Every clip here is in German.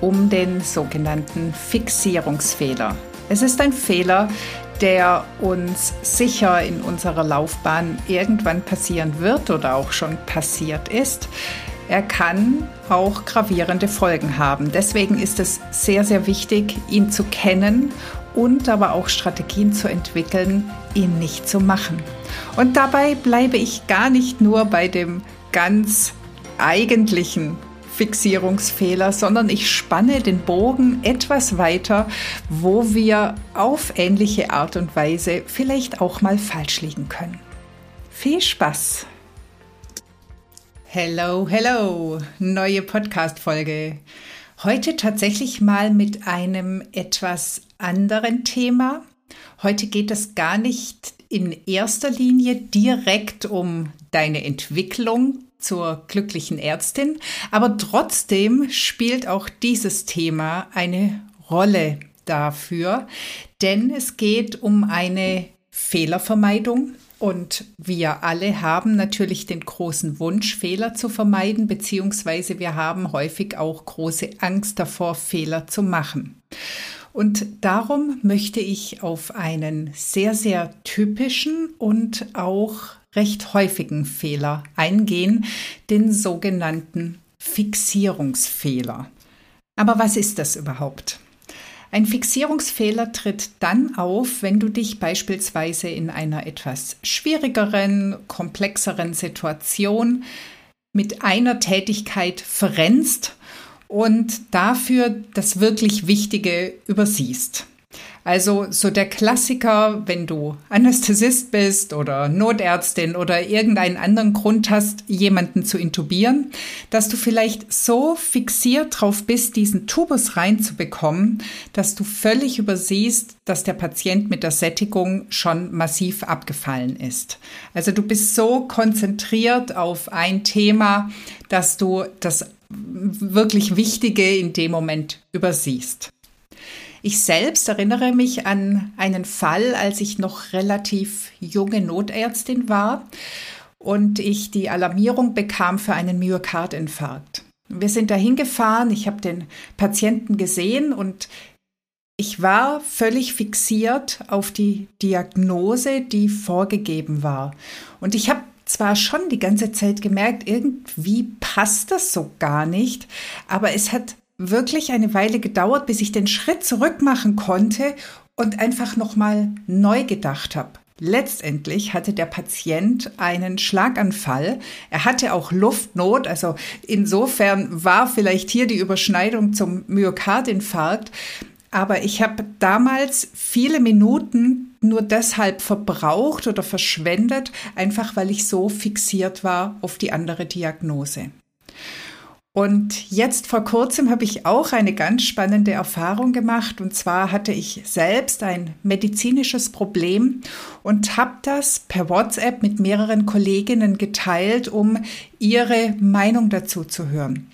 um den sogenannten Fixierungsfehler. Es ist ein Fehler, der uns sicher in unserer Laufbahn irgendwann passieren wird oder auch schon passiert ist. Er kann auch gravierende Folgen haben. Deswegen ist es sehr, sehr wichtig, ihn zu kennen und aber auch Strategien zu entwickeln, ihn nicht zu machen. Und dabei bleibe ich gar nicht nur bei dem ganz eigentlichen Fixierungsfehler, sondern ich spanne den Bogen etwas weiter, wo wir auf ähnliche Art und Weise vielleicht auch mal falsch liegen können. Viel Spaß! Hello, hello, neue Podcast-Folge. Heute tatsächlich mal mit einem etwas anderen Thema. Heute geht es gar nicht in erster Linie direkt um deine Entwicklung zur glücklichen Ärztin, aber trotzdem spielt auch dieses Thema eine Rolle dafür, denn es geht um eine Fehlervermeidung und wir alle haben natürlich den großen Wunsch, Fehler zu vermeiden, beziehungsweise wir haben häufig auch große Angst davor, Fehler zu machen. Und darum möchte ich auf einen sehr, sehr typischen und auch recht häufigen Fehler eingehen, den sogenannten Fixierungsfehler. Aber was ist das überhaupt? Ein Fixierungsfehler tritt dann auf, wenn du dich beispielsweise in einer etwas schwierigeren, komplexeren Situation mit einer Tätigkeit verrennst und dafür das wirklich Wichtige übersiehst. Also so der Klassiker, wenn du Anästhesist bist oder Notärztin oder irgendeinen anderen Grund hast, jemanden zu intubieren, dass du vielleicht so fixiert drauf bist, diesen Tubus reinzubekommen, dass du völlig übersiehst, dass der Patient mit der Sättigung schon massiv abgefallen ist. Also du bist so konzentriert auf ein Thema, dass du das wirklich Wichtige in dem Moment übersiehst. Ich selbst erinnere mich an einen Fall, als ich noch relativ junge Notärztin war und ich die Alarmierung bekam für einen Myokardinfarkt. Wir sind dahin gefahren, ich habe den Patienten gesehen und ich war völlig fixiert auf die Diagnose, die vorgegeben war. Und ich habe zwar schon die ganze Zeit gemerkt, irgendwie passt das so gar nicht, aber es hat wirklich eine Weile gedauert, bis ich den Schritt zurück machen konnte und einfach nochmal neu gedacht habe. Letztendlich hatte der Patient einen Schlaganfall. Er hatte auch Luftnot. Also insofern war vielleicht hier die Überschneidung zum Myokardinfarkt. Aber ich habe damals viele Minuten nur deshalb verbraucht oder verschwendet, einfach weil ich so fixiert war auf die andere Diagnose. Und jetzt vor kurzem habe ich auch eine ganz spannende Erfahrung gemacht. Und zwar hatte ich selbst ein medizinisches Problem und habe das per WhatsApp mit mehreren Kolleginnen geteilt, um ihre Meinung dazu zu hören.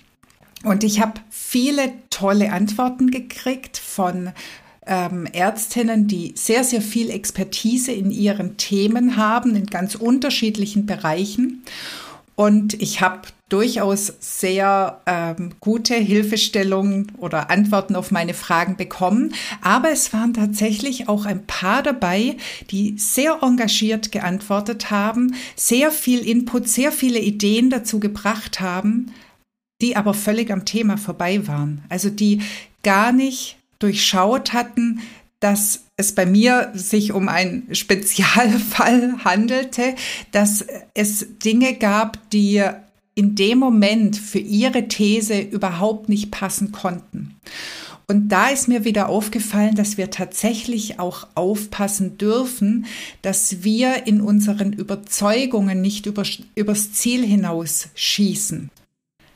Und ich habe viele tolle Antworten gekriegt von ähm, Ärztinnen, die sehr, sehr viel Expertise in ihren Themen haben, in ganz unterschiedlichen Bereichen. Und ich habe durchaus sehr ähm, gute Hilfestellungen oder Antworten auf meine Fragen bekommen. Aber es waren tatsächlich auch ein paar dabei, die sehr engagiert geantwortet haben, sehr viel Input, sehr viele Ideen dazu gebracht haben, die aber völlig am Thema vorbei waren. Also die gar nicht durchschaut hatten, dass es bei mir sich um einen Spezialfall handelte, dass es Dinge gab, die in dem Moment für ihre These überhaupt nicht passen konnten. Und da ist mir wieder aufgefallen, dass wir tatsächlich auch aufpassen dürfen, dass wir in unseren Überzeugungen nicht über, übers Ziel hinaus schießen.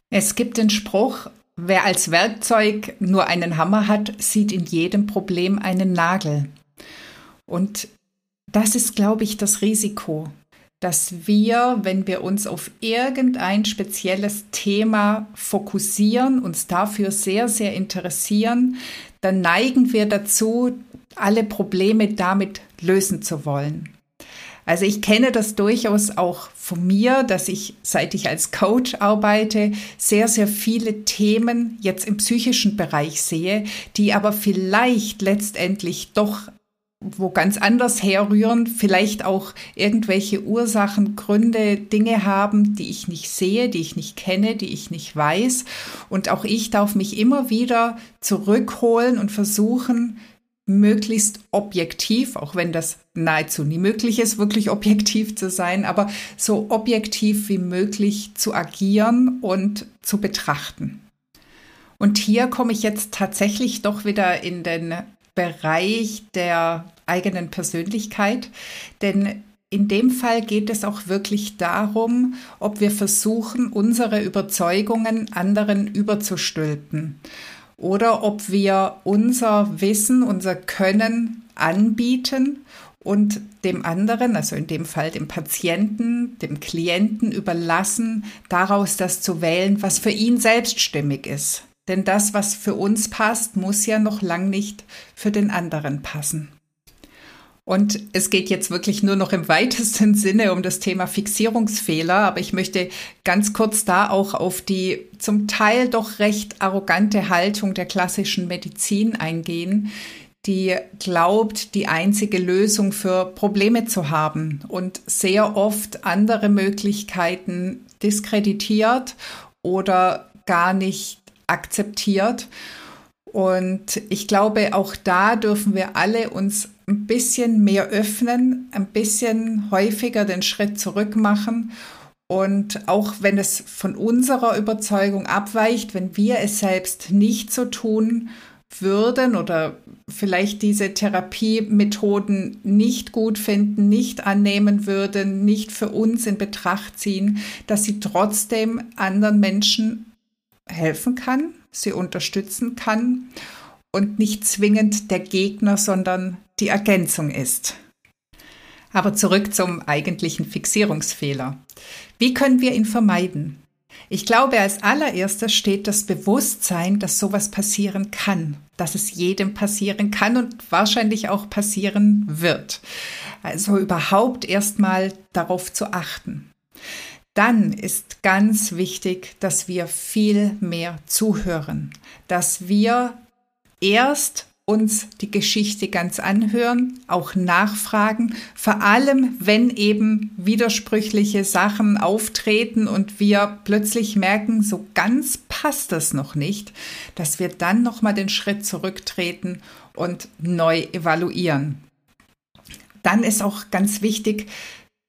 Es gibt den Spruch, wer als Werkzeug nur einen Hammer hat, sieht in jedem Problem einen Nagel. Und das ist, glaube ich, das Risiko, dass wir, wenn wir uns auf irgendein spezielles Thema fokussieren, uns dafür sehr, sehr interessieren, dann neigen wir dazu, alle Probleme damit lösen zu wollen. Also ich kenne das durchaus auch von mir, dass ich, seit ich als Coach arbeite, sehr, sehr viele Themen jetzt im psychischen Bereich sehe, die aber vielleicht letztendlich doch wo ganz anders herrühren, vielleicht auch irgendwelche Ursachen, Gründe, Dinge haben, die ich nicht sehe, die ich nicht kenne, die ich nicht weiß. Und auch ich darf mich immer wieder zurückholen und versuchen, möglichst objektiv, auch wenn das nahezu nie möglich ist, wirklich objektiv zu sein, aber so objektiv wie möglich zu agieren und zu betrachten. Und hier komme ich jetzt tatsächlich doch wieder in den Bereich der eigenen Persönlichkeit, denn in dem Fall geht es auch wirklich darum, ob wir versuchen, unsere Überzeugungen anderen überzustülpen oder ob wir unser Wissen, unser Können anbieten und dem anderen, also in dem Fall dem Patienten, dem Klienten überlassen, daraus das zu wählen, was für ihn selbst stimmig ist. Denn das, was für uns passt, muss ja noch lang nicht für den anderen passen. Und es geht jetzt wirklich nur noch im weitesten Sinne um das Thema Fixierungsfehler, aber ich möchte ganz kurz da auch auf die zum Teil doch recht arrogante Haltung der klassischen Medizin eingehen, die glaubt, die einzige Lösung für Probleme zu haben und sehr oft andere Möglichkeiten diskreditiert oder gar nicht akzeptiert. Und ich glaube, auch da dürfen wir alle uns ein bisschen mehr öffnen, ein bisschen häufiger den Schritt zurück machen. Und auch wenn es von unserer Überzeugung abweicht, wenn wir es selbst nicht so tun würden oder vielleicht diese Therapiemethoden nicht gut finden, nicht annehmen würden, nicht für uns in Betracht ziehen, dass sie trotzdem anderen Menschen helfen kann, sie unterstützen kann und nicht zwingend der Gegner, sondern die Ergänzung ist. Aber zurück zum eigentlichen Fixierungsfehler. Wie können wir ihn vermeiden? Ich glaube, als allererstes steht das Bewusstsein, dass sowas passieren kann, dass es jedem passieren kann und wahrscheinlich auch passieren wird. Also überhaupt erstmal darauf zu achten. Dann ist ganz wichtig, dass wir viel mehr zuhören, dass wir erst uns die Geschichte ganz anhören, auch nachfragen, vor allem wenn eben widersprüchliche Sachen auftreten und wir plötzlich merken, so ganz passt das noch nicht, dass wir dann noch mal den Schritt zurücktreten und neu evaluieren. Dann ist auch ganz wichtig,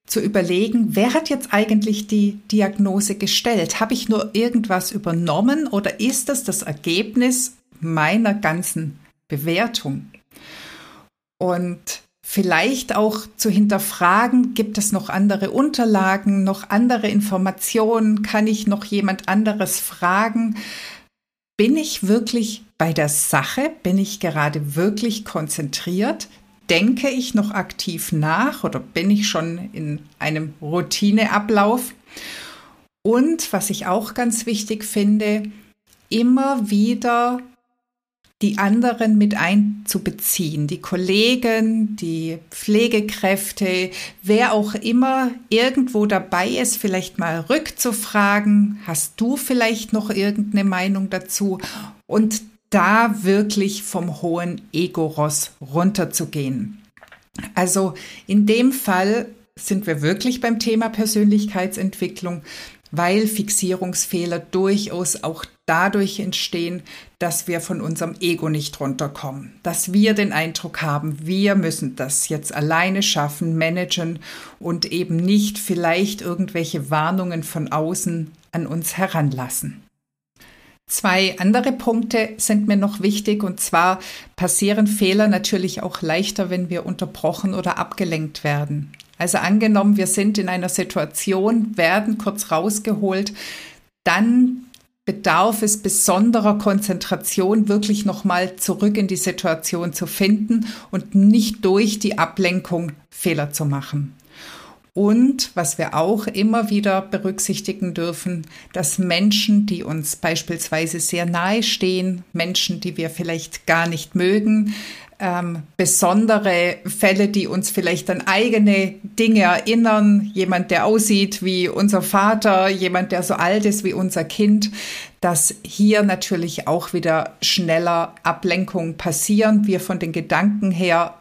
zu überlegen, wer hat jetzt eigentlich die Diagnose gestellt? Habe ich nur irgendwas übernommen oder ist das das Ergebnis meiner ganzen Bewertung? Und vielleicht auch zu hinterfragen, gibt es noch andere Unterlagen, noch andere Informationen? Kann ich noch jemand anderes fragen? Bin ich wirklich bei der Sache? Bin ich gerade wirklich konzentriert? Denke ich noch aktiv nach oder bin ich schon in einem Routineablauf? Und was ich auch ganz wichtig finde, immer wieder die anderen mit einzubeziehen, die Kollegen, die Pflegekräfte, wer auch immer irgendwo dabei ist, vielleicht mal rückzufragen, hast du vielleicht noch irgendeine Meinung dazu? Und da wirklich vom hohen Ego-Ross runterzugehen. Also in dem Fall sind wir wirklich beim Thema Persönlichkeitsentwicklung, weil Fixierungsfehler durchaus auch dadurch entstehen, dass wir von unserem Ego nicht runterkommen, dass wir den Eindruck haben, wir müssen das jetzt alleine schaffen, managen und eben nicht vielleicht irgendwelche Warnungen von außen an uns heranlassen. Zwei andere Punkte sind mir noch wichtig und zwar passieren Fehler natürlich auch leichter, wenn wir unterbrochen oder abgelenkt werden. Also angenommen, wir sind in einer Situation, werden kurz rausgeholt, dann bedarf es besonderer Konzentration, wirklich nochmal zurück in die Situation zu finden und nicht durch die Ablenkung Fehler zu machen. Und was wir auch immer wieder berücksichtigen dürfen, dass Menschen, die uns beispielsweise sehr nahe stehen, Menschen, die wir vielleicht gar nicht mögen, ähm, besondere Fälle, die uns vielleicht an eigene Dinge erinnern, jemand, der aussieht wie unser Vater, jemand, der so alt ist wie unser Kind, dass hier natürlich auch wieder schneller Ablenkungen passieren, wir von den Gedanken her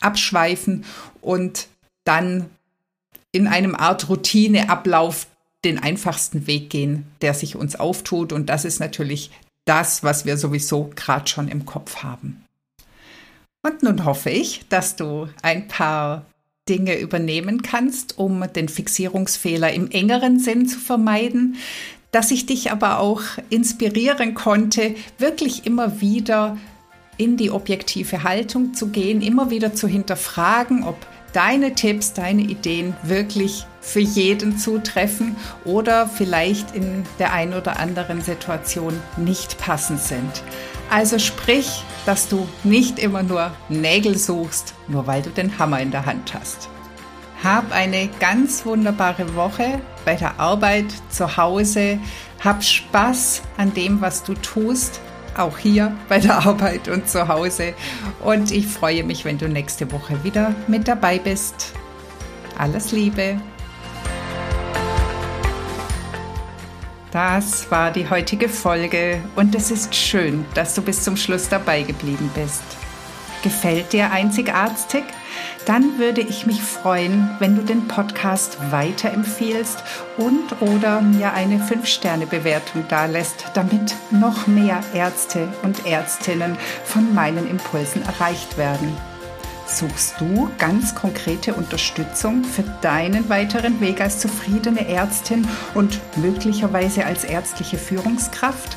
abschweifen und dann in einem Art Routineablauf den einfachsten Weg gehen, der sich uns auftut. Und das ist natürlich das, was wir sowieso gerade schon im Kopf haben. Und nun hoffe ich, dass du ein paar Dinge übernehmen kannst, um den Fixierungsfehler im engeren Sinn zu vermeiden, dass ich dich aber auch inspirieren konnte, wirklich immer wieder in die objektive Haltung zu gehen, immer wieder zu hinterfragen, ob deine Tipps, deine Ideen wirklich für jeden zutreffen oder vielleicht in der einen oder anderen Situation nicht passend sind. Also sprich, dass du nicht immer nur Nägel suchst, nur weil du den Hammer in der Hand hast. Hab eine ganz wunderbare Woche bei der Arbeit, zu Hause. Hab Spaß an dem, was du tust auch hier bei der Arbeit und zu Hause. Und ich freue mich, wenn du nächste Woche wieder mit dabei bist. Alles Liebe. Das war die heutige Folge und es ist schön, dass du bis zum Schluss dabei geblieben bist. Gefällt dir Einzigartig? Dann würde ich mich freuen, wenn du den Podcast weiterempfehlst und oder mir eine 5-Sterne-Bewertung dalässt, damit noch mehr Ärzte und Ärztinnen von meinen Impulsen erreicht werden. Suchst du ganz konkrete Unterstützung für deinen weiteren Weg als zufriedene Ärztin und möglicherweise als ärztliche Führungskraft?